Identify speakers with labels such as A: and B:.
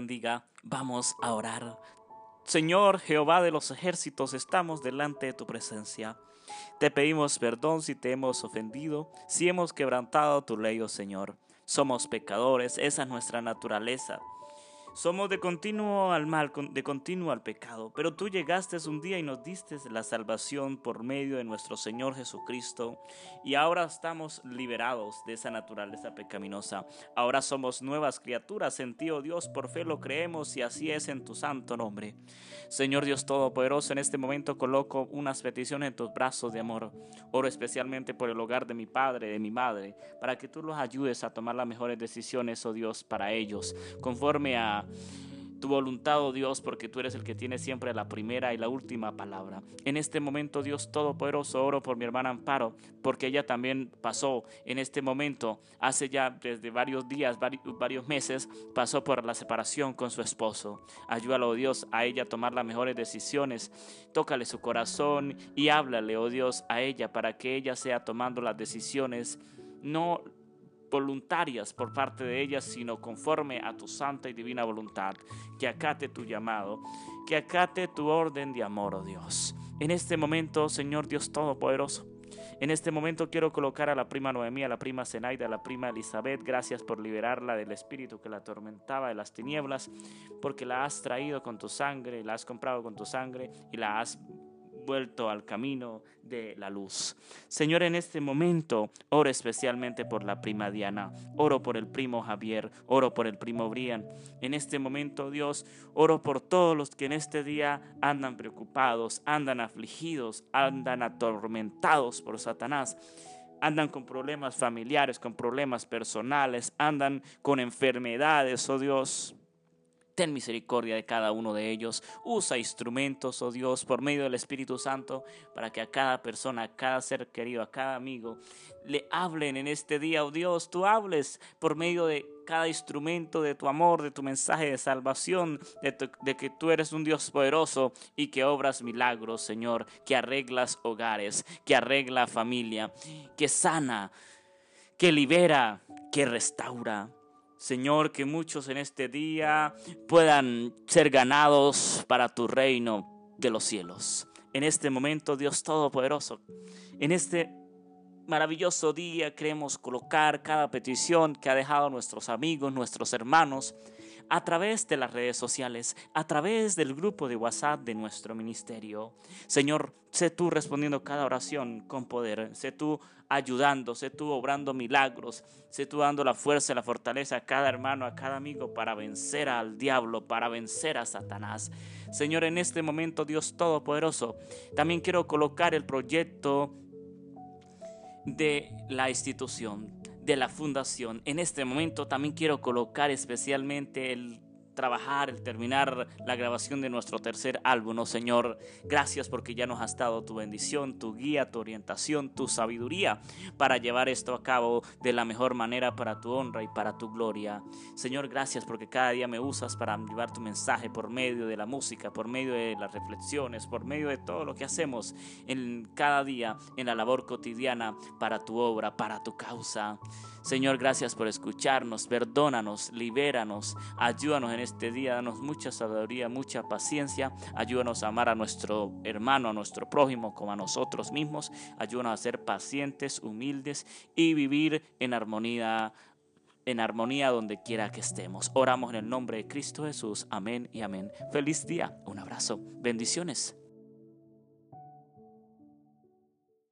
A: bendiga. Vamos a orar. Señor Jehová de los ejércitos, estamos delante de tu presencia. Te pedimos perdón si te hemos ofendido, si hemos quebrantado tu ley, oh Señor. Somos pecadores, esa es nuestra naturaleza. Somos de continuo al mal, de continuo al pecado, pero tú llegaste un día y nos diste la salvación por medio de nuestro Señor Jesucristo y ahora estamos liberados de esa naturaleza pecaminosa. Ahora somos nuevas criaturas en ti, oh Dios, por fe lo creemos y así es en tu santo nombre. Señor Dios Todopoderoso, en este momento coloco unas peticiones en tus brazos de amor. Oro especialmente por el hogar de mi padre, de mi madre, para que tú los ayudes a tomar las mejores decisiones, oh Dios, para ellos, conforme a tu voluntad, oh Dios, porque tú eres el que tiene siempre la primera y la última palabra. En este momento, Dios Todopoderoso, oro por mi hermana Amparo, porque ella también pasó en este momento, hace ya desde varios días, varios meses, pasó por la separación con su esposo. Ayúdalo, oh Dios, a ella a tomar las mejores decisiones. Tócale su corazón y háblale, oh Dios, a ella para que ella sea tomando las decisiones no voluntarias por parte de ellas, sino conforme a tu santa y divina voluntad, que acate tu llamado, que acate tu orden de amor, oh Dios. En este momento, Señor Dios Todopoderoso, en este momento quiero colocar a la prima Noemí, a la prima Zenaida, a la prima Elizabeth. Gracias por liberarla del espíritu que la atormentaba de las tinieblas, porque la has traído con tu sangre, la has comprado con tu sangre y la has vuelto al camino de la luz. Señor, en este momento oro especialmente por la prima Diana, oro por el primo Javier, oro por el primo Brian. En este momento, Dios, oro por todos los que en este día andan preocupados, andan afligidos, andan atormentados por Satanás andan con problemas familiares, con problemas personales, andan con enfermedades, oh Dios. Ten misericordia de cada uno de ellos. Usa instrumentos, oh Dios, por medio del Espíritu Santo, para que a cada persona, a cada ser querido, a cada amigo, le hablen en este día, oh Dios. Tú hables por medio de cada instrumento de tu amor, de tu mensaje de salvación, de, de, que tú eres un Dios poderoso y que obras milagros, Señor, que arreglas hogares, que arregla familia, que sana, que libera, que restaura. Señor, que muchos en este día puedan ser ganados para tu reino de los cielos. En este momento, Dios Todopoderoso, en este maravilloso día queremos colocar cada petición que ha dejado nuestros amigos, nuestros hermanos, a través de las redes sociales, a través del grupo de WhatsApp de nuestro ministerio. Señor, sé tú respondiendo cada oración con poder, sé tú ayudando, sé tú obrando milagros, sé tú dando la fuerza y la fortaleza a cada hermano, a cada amigo para vencer al diablo, para vencer a Satanás. Señor, en este momento, Dios Todopoderoso, también quiero colocar el proyecto de la institución de la fundación. En este momento también quiero colocar especialmente el trabajar, el terminar la grabación de nuestro tercer álbum, oh Señor. Gracias porque ya nos has dado tu bendición, tu guía, tu orientación, tu sabiduría para llevar esto a cabo de la mejor manera para tu honra y para tu gloria. Señor, gracias porque cada día me usas para llevar tu mensaje por medio de la música, por medio de las reflexiones, por medio de todo lo que hacemos en cada día en la labor cotidiana para tu obra, para tu causa. Señor, gracias por escucharnos, perdónanos, libéranos, ayúdanos en este día, danos mucha sabiduría, mucha paciencia, ayúdanos a amar a nuestro hermano, a nuestro prójimo como a nosotros mismos, ayúdanos a ser pacientes, humildes y vivir en armonía en armonía donde quiera que estemos. Oramos en el nombre de Cristo Jesús. Amén y amén. Feliz día. Un abrazo. Bendiciones.